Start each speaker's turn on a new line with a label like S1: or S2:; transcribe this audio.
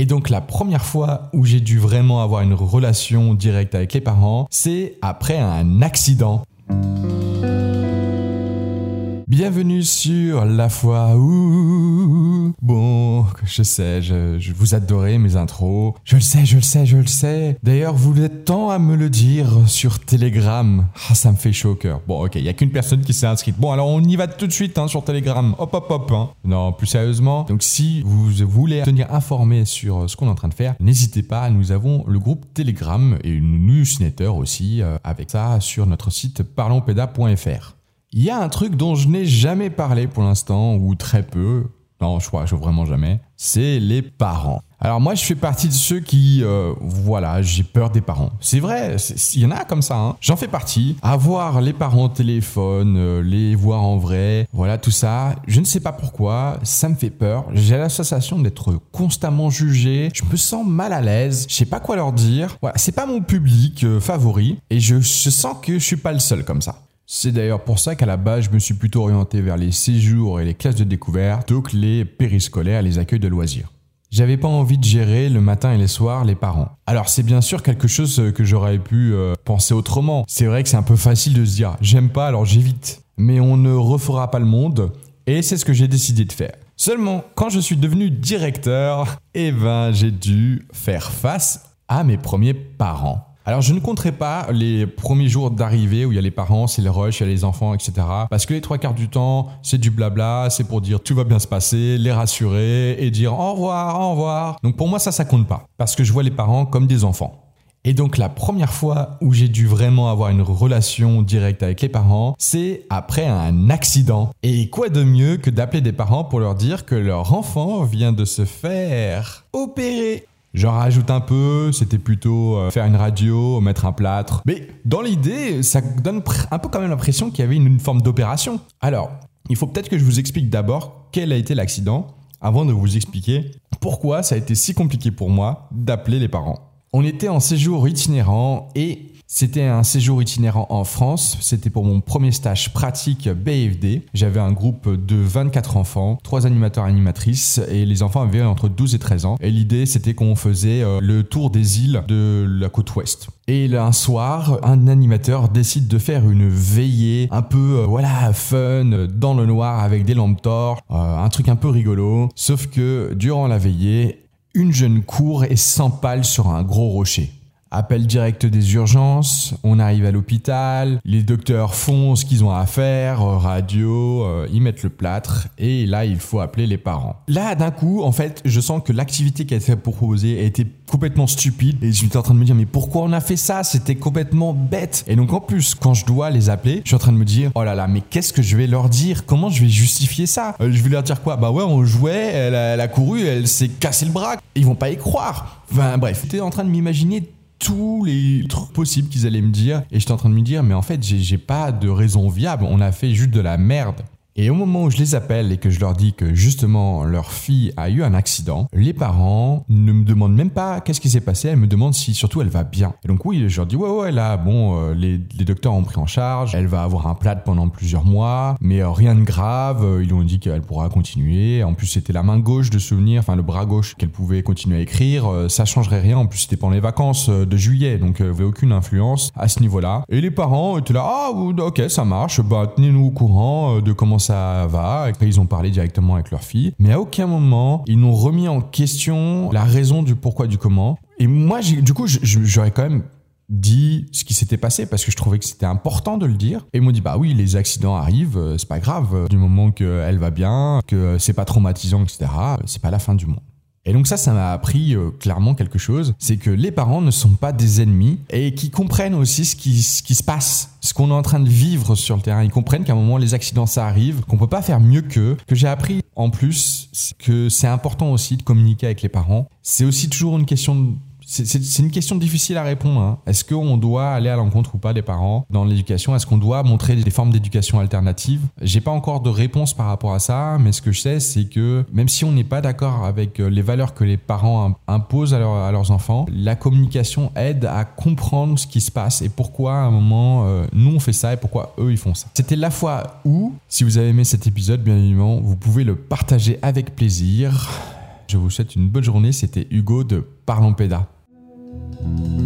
S1: Et donc la première fois où j'ai dû vraiment avoir une relation directe avec les parents, c'est après un accident. Bienvenue sur La Foi où... Bon, je sais, je, vous adorez mes intros. Je le sais, je le sais, je le sais. D'ailleurs, vous êtes tant à me le dire sur Telegram. Ah, ça me fait chaud au cœur. Bon, ok, il y a qu'une personne qui s'est inscrite. Bon, alors on y va tout de suite hein, sur Telegram. Hop, hop, hop. Hein. Non, plus sérieusement. Donc si vous voulez tenir informé sur euh, ce qu'on est en train de faire, n'hésitez pas. Nous avons le groupe Telegram et une newsletter aussi euh, avec ça sur notre site parlonspeda.fr. Il y a un truc dont je n'ai jamais parlé pour l'instant, ou très peu, non, je crois, je vraiment jamais, c'est les parents. Alors moi, je fais partie de ceux qui, euh, voilà, j'ai peur des parents. C'est vrai, il y en a comme ça. Hein. J'en fais partie. Avoir les parents au téléphone, euh, les voir en vrai, voilà tout ça. Je ne sais pas pourquoi, ça me fait peur. J'ai la sensation d'être constamment jugé. Je me sens mal à l'aise. Je sais pas quoi leur dire. Voilà, c'est pas mon public euh, favori, et je, je sens que je suis pas le seul comme ça. C'est d'ailleurs pour ça qu'à la base, je me suis plutôt orienté vers les séjours et les classes de découverte que les périscolaires, les accueils de loisirs. J'avais pas envie de gérer le matin et les soirs les parents. Alors c'est bien sûr quelque chose que j'aurais pu euh, penser autrement. C'est vrai que c'est un peu facile de se dire j'aime pas alors j'évite. Mais on ne refera pas le monde et c'est ce que j'ai décidé de faire. Seulement quand je suis devenu directeur, eh ben j'ai dû faire face à mes premiers parents. Alors je ne compterai pas les premiers jours d'arrivée où il y a les parents, c'est le rush, il y a les enfants, etc. Parce que les trois quarts du temps, c'est du blabla, c'est pour dire tout va bien se passer, les rassurer et dire au revoir, au revoir. Donc pour moi ça, ça compte pas. Parce que je vois les parents comme des enfants. Et donc la première fois où j'ai dû vraiment avoir une relation directe avec les parents, c'est après un accident. Et quoi de mieux que d'appeler des parents pour leur dire que leur enfant vient de se faire opérer J'en rajoute un peu, c'était plutôt euh, faire une radio, mettre un plâtre. Mais dans l'idée, ça donne un peu quand même l'impression qu'il y avait une, forme d'opération. Alors, il faut peut-être que je vous explique d'abord quel a été l'accident avant de vous expliquer pourquoi ça a été si compliqué pour moi d'appeler les parents. On était en séjour itinérant et c'était un séjour itinérant en France. C'était pour mon premier stage pratique BFD. J'avais un groupe de 24 enfants, trois animateurs et animatrices, et les enfants avaient entre 12 et 13 ans. Et l'idée, c'était qu'on faisait euh, le tour des îles de la côte ouest. Et un soir, un animateur décide de faire une veillée un peu, euh, voilà, fun, dans le noir avec des lampes torches, euh, un truc un peu rigolo. Sauf que durant la veillée, une jeune court et s'empale sur un gros rocher. Appel direct des urgences, on arrive à l'hôpital, les docteurs font ce qu'ils ont à faire, euh, radio, euh, ils mettent le plâtre et là il faut appeler les parents. Là d'un coup en fait je sens que l'activité qui a été proposée a été complètement stupide et je suis en train de me dire mais pourquoi on a fait ça? C'était complètement bête. Et donc en plus quand je dois les appeler, je suis en train de me dire oh là là mais qu'est-ce que je vais leur dire? Comment je vais justifier ça? Euh, Je vais leur dire quoi? Bah ouais on jouait, elle a, elle a couru, elle s'est cassé le bras. Ils vont pas y croire. Enfin bref, j'étais en train de m'imaginer tous les trucs possibles qu'ils allaient me dire. Et j'étais en train de me dire, mais en fait, j'ai pas de raison viable. On a fait juste de la merde. Et au moment où je les appelle et que je leur dis que justement leur fille a eu un accident, les parents ne me demandent même pas qu'est-ce qui s'est passé, elles me demandent si surtout elle va bien. Et donc oui, je leur dis ouais ouais là bon euh, les, docteurs ont pris en charge, elle va avoir un plat pendant plusieurs mois, mais euh, rien de grave, euh, ils ont dit qu'elle pourra continuer. En plus c'était la main gauche de souvenir, enfin le bras gauche qu'elle pouvait continuer à écrire, ça changerait rien. En plus c'était pendant les vacances de juillet, donc avait aucune influence à ce niveau-là. Et les parents étaient là ah ok ça marche, bah tenez-nous au courant de comment ça va. Après, ils ont parlé directement avec leur fille. Mais à aucun moment, ils n'ont remis en question la raison du pourquoi, du comment. Et moi, du coup, j'aurais quand même dit ce qui s'était passé parce que je trouvais que c'était important de le dire. Et ils m'ont dit bah oui, les accidents arrivent, euh, c'est pas grave. Euh, du moment qu'elle va bien, que c'est pas traumatisant, etc. C'est pas la fin du monde. Et donc ça, ça m'a appris euh, clairement quelque chose, c'est que les parents ne sont pas des ennemis et qui comprennent aussi ce qui, se passe, ce qu'on est en train de vivre sur le terrain. Ils comprennent qu'à un moment, les accidents, ça arrive, qu'on peut pas faire mieux qu'eux, que j'ai appris en plus que c'est important aussi de communiquer avec les parents. C'est aussi toujours une question de c'est une question difficile à répondre. Hein. Est-ce qu'on doit aller à l'encontre ou pas des parents dans l'éducation? Est-ce qu'on doit montrer des formes d'éducation alternatives? J'ai pas encore de réponse par rapport à ça, mais ce que je sais, c'est que même si on n'est pas d'accord avec euh, les valeurs que les parents imposent à, leurs enfants, la communication aide à comprendre ce qui se passe et pourquoi à un moment euh, nous on fait ça et pourquoi eux ils font ça. C'était la fois où, si vous avez aimé cet épisode, bien évidemment, vous pouvez le partager avec plaisir Je vous souhaite une bonne journée. C'était Hugo de Parlons Pédas. Thank you.